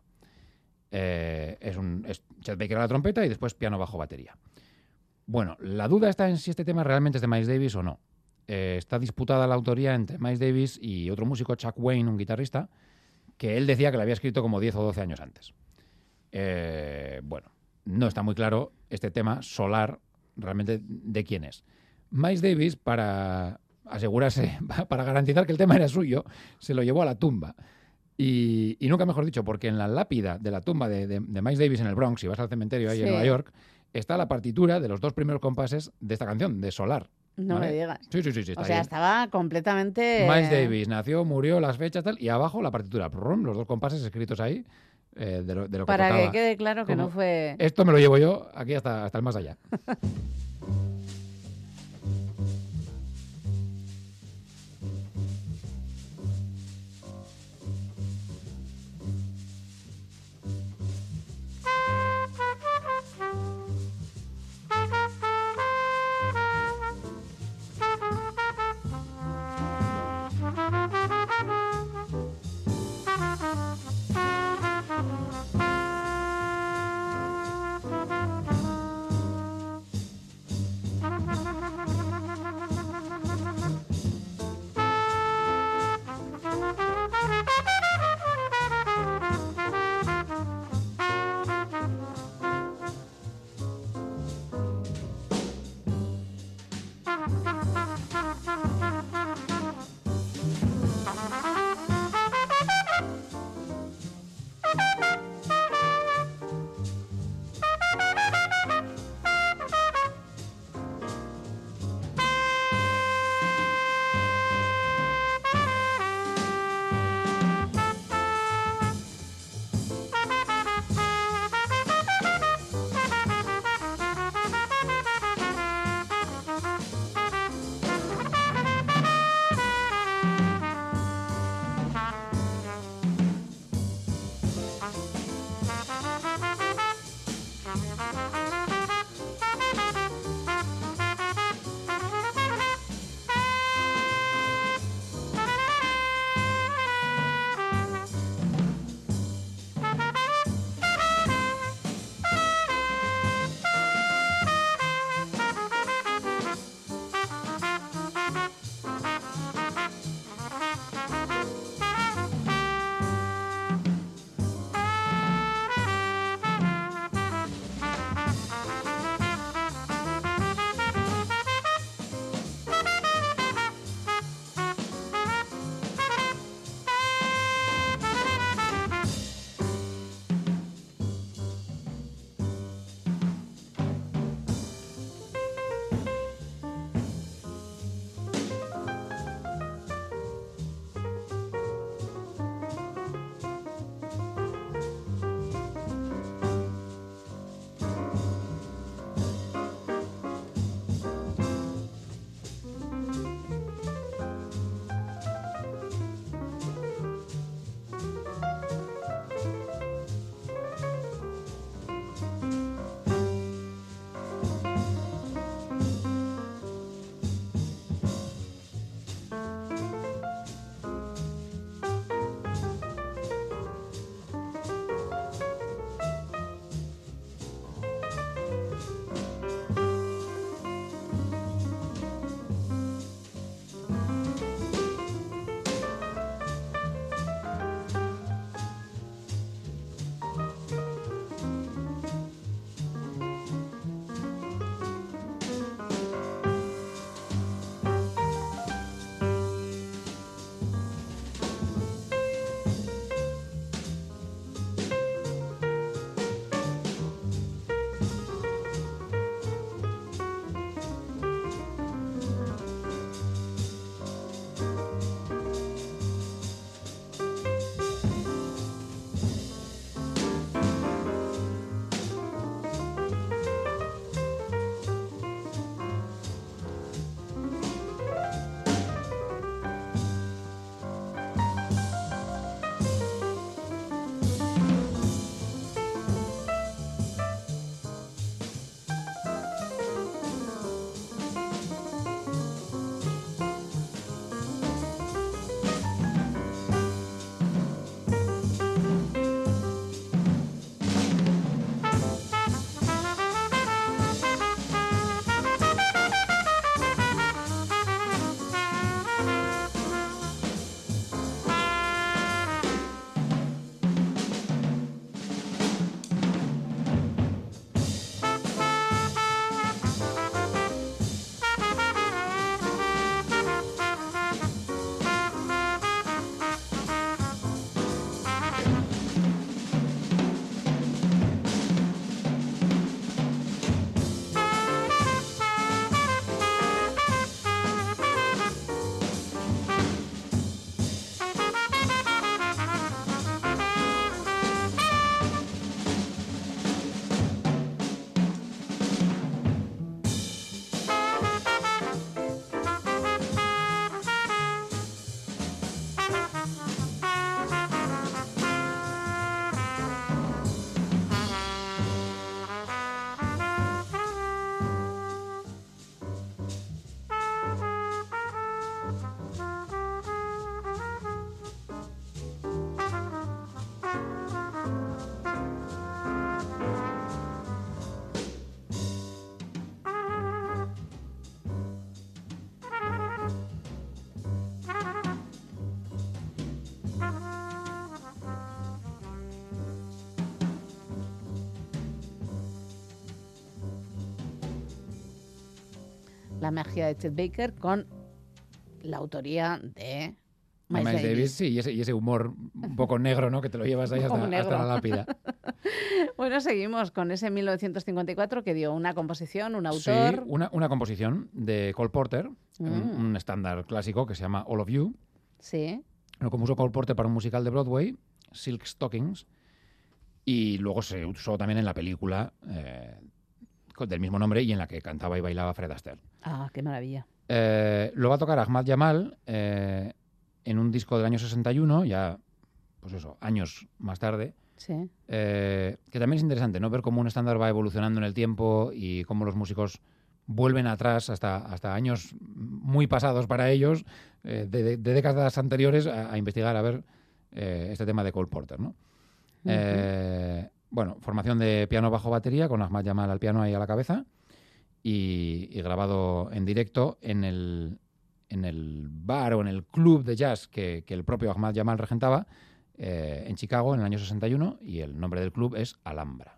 Eh, es, un, es Chet Baker a la trompeta y después piano bajo batería. Bueno, la duda está en si este tema realmente es de Miles Davis o no. Eh, está disputada la autoría entre Miles Davis y otro músico, Chuck Wayne, un guitarrista, que él decía que la había escrito como 10 o 12 años antes. Eh, bueno, no está muy claro este tema solar realmente de quién es. Miles Davis, para asegurarse, para garantizar que el tema era suyo, se lo llevó a la tumba. Y, y nunca mejor dicho, porque en la lápida de la tumba de, de- de Miles Davis en el Bronx, si vas al cementerio ahí en. Nueva York, está la partitura de los dos primeros compases de esta canción, de Solar. No ¿vale? me digas. Sí, sí, sí. sí O sea, ahí. estaba completamente... Miles Davis nació, murió, las fechas tal, y abajo la partitura, prum, los dos compases escritos ahí eh, de, lo, de lo que Para que quede claro que no fue... Esto me lo llevo yo aquí hasta, hasta el más allá. La magia de Chet Baker con la autoría de Miles Davis, Davis. sí, y ese, y ese humor un poco negro, ¿no? Que te lo llevas ahí hasta, la lápida. Bueno, seguimos con ese 1954 que dio una composición, un Sí, autor. una, una composición de Cole Porter, un- Mm. un estándar clásico que se llama All of You. Sí. Lo compuso Cole Porter para un musical de Broadway, Silk Stockings, y luego se usó también en la película eh, del mismo nombre y en la que cantaba y bailaba Fred Astaire. Ah, qué maravilla. Eh, lo va a tocar Ahmad Jamal eh, en un disco del año 61, ya, pues eso, años más tarde, Sí. eh, que también es interesante, ¿no? Ver cómo un estándar va evolucionando en el tiempo y cómo los músicos vuelven atrás hasta, hasta años muy pasados para ellos, eh, de, de- de décadas anteriores, a, a investigar, a ver este tema de Cole Porter, ¿no? Eh, bueno, formación de piano bajo batería con Ahmad Jamal al piano ahí a la cabeza y, grabado en directo en el, en el bar o en el club de jazz que, el propio Ahmad Jamal regentaba eh, en Chicago en el año 61 y el nombre del club es Alhambra.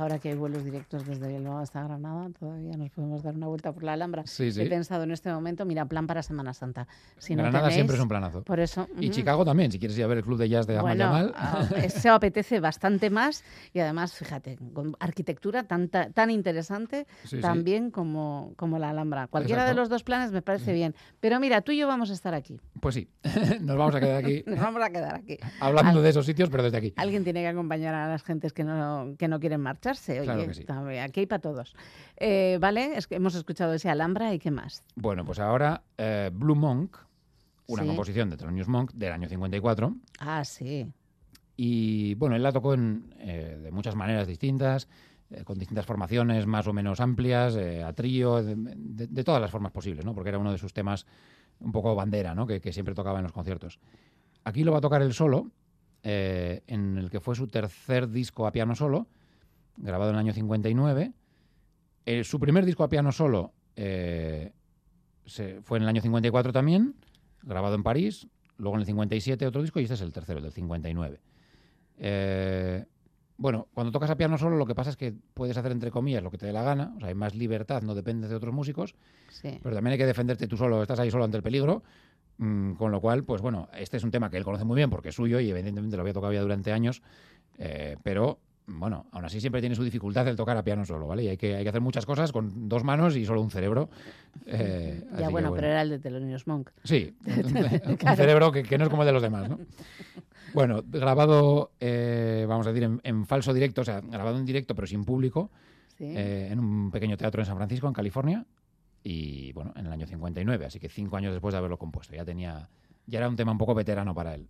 Ahora que hay vuelos directos desde Bilbao hasta Granada, todavía nos podemos dar una vuelta por la Alhambra. Sí, sí. He pensado en este momento, mira, plan para Semana Santa. Si no Granada siempre es un planazo. Por eso. Y. Chicago también, si quieres ir a ver el club de jazz de Bueno, Jamal. ah, eso apetece bastante más y además, fíjate, con arquitectura tan, ta- tan interesante Sí, también como, como la Alhambra. Cualquiera de los dos planes me parece bien. Pero mira, tú y yo vamos a estar aquí. Pues sí, nos vamos a quedar aquí Nos vamos a quedar aquí. hablando Al- de esos sitios, pero desde aquí. Alguien tiene que acompañar a las gentes que no, que no quieren marcharse. Oye, Claro que sí. aquí hay para todos. Eh, vale, es que hemos escuchado ese Alhambra y qué más. Bueno, pues ahora eh, Blue Monk, una Sí. composición de Thelonious Monk del año 54. Ah, sí. Y bueno, él la tocó en, eh, de muchas maneras distintas, eh, con distintas formaciones más o menos amplias, eh, a trío, de, de- de todas las formas posibles, ¿no? porque era uno de sus temas un poco bandera, ¿no? que, que siempre tocaba en los conciertos. Aquí lo va a tocar él solo, eh, en el que fue su tercer disco a piano solo, grabado en el año 59. Eh, su primer disco a piano solo eh, se- fue en el año 54 también, grabado en París. Luego en el 57 otro disco y este es el tercero, el del 59. Eh, bueno, cuando tocas a piano solo lo que pasa es que puedes hacer entre comillas lo que te dé la gana, o sea, hay más libertad, no dependes de otros músicos, Sí. pero también hay que defenderte tú solo, estás ahí solo ante el peligro, mm, con lo cual, pues bueno, este es un tema que él conoce muy bien porque es suyo y evidentemente lo había tocado ya durante años, eh, pero bueno, aún así siempre tiene su dificultad el tocar a piano solo, ¿vale? Y hay que, hay que hacer muchas cosas con dos manos y solo un cerebro. eh, Ya que bueno, pero era el de Thelonious Monk. Sí, un, un Claro. cerebro que, que no es como el de los demás, ¿no? Bueno, grabado, eh, vamos a decir, en, en falso directo, o sea, grabado en directo pero sin público, Sí. eh, en un pequeño teatro en San Francisco, en California, y bueno, en el año 59, así que cinco años después de haberlo compuesto. Ya tenía, ya era un tema un poco veterano para él.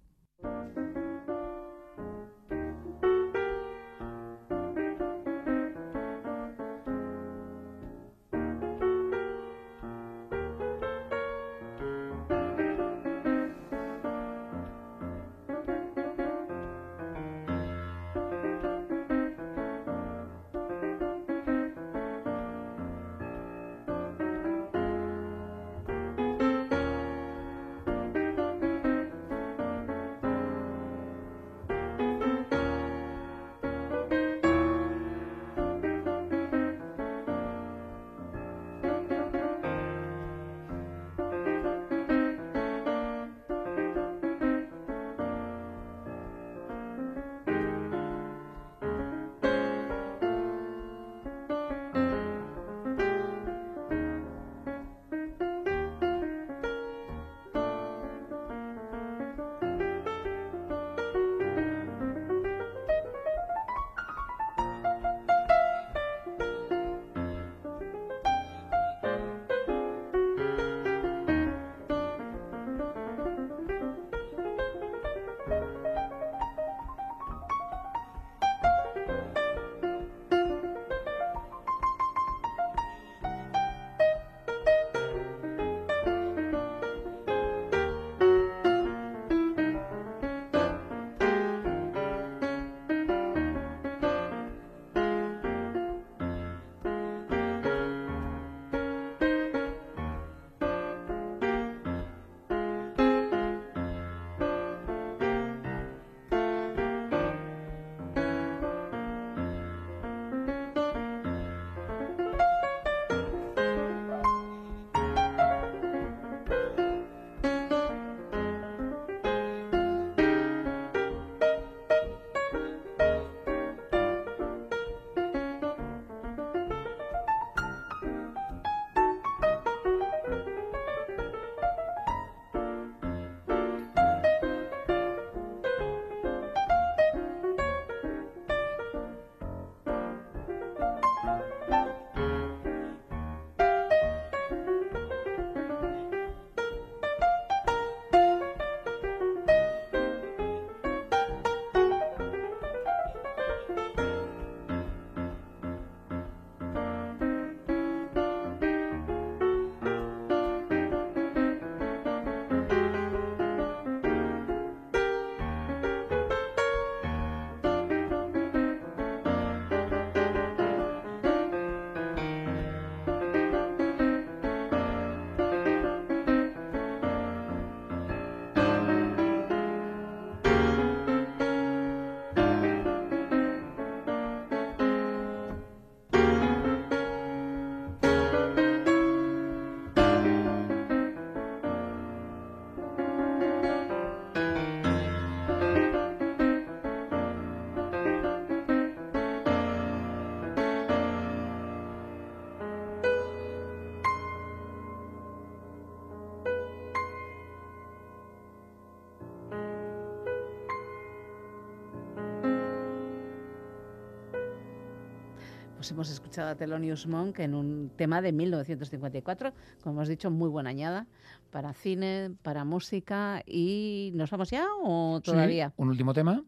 Hemos escuchado a Thelonious Monk en un tema de 1954, como hemos dicho, muy buena añada para cine, para música. ¿Y nos vamos ya o Sí, todavía? un último tema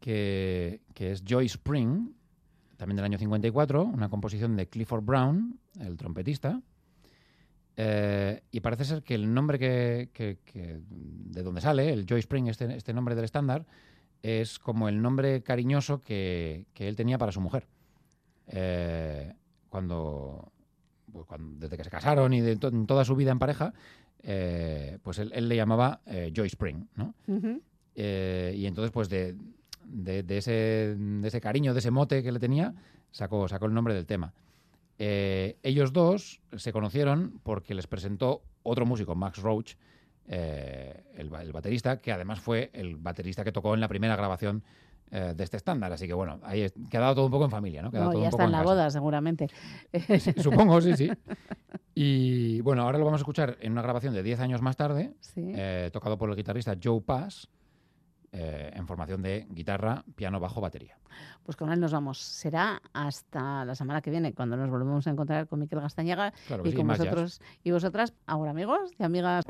que, que es Joy Spring, también del año 54, una composición de Clifford Brown, el trompetista. Eh, y parece ser que el nombre que, que- que- de donde sale, el Joy Spring, este, este nombre del estándar, es como el nombre cariñoso que, que él tenía para su mujer. Eh, cuando, pues cuando- desde que se casaron y de to- en toda su vida en pareja, eh, pues él, él le llamaba eh, Joy Spring. Eh, y entonces, pues de, de- de ese, de ese cariño, de ese mote que le tenía, sacó, sacó el nombre del tema. Ellos dos se conocieron porque les presentó otro músico, Max Roach, el baterista, que además fue el baterista que tocó en la primera grabación eh, de este estándar. Así que bueno, ahí es- quedado todo un poco en familia, ¿no? Quedado No, todo ya un poco está en la casa. boda, seguramente. Sí, supongo, sí, sí. Y bueno, ahora lo vamos a escuchar en una grabación de 10 años más tarde, Sí. eh, tocado por el guitarrista Joe Pass, eh, en formación de guitarra, piano, bajo, batería. Pues con él nos vamos. Será hasta la semana que viene, cuando nos volvemos a encontrar con Miquel Gastañaga Claro y sí, con jazz. vosotros y vosotras, ahora amigos y amigas.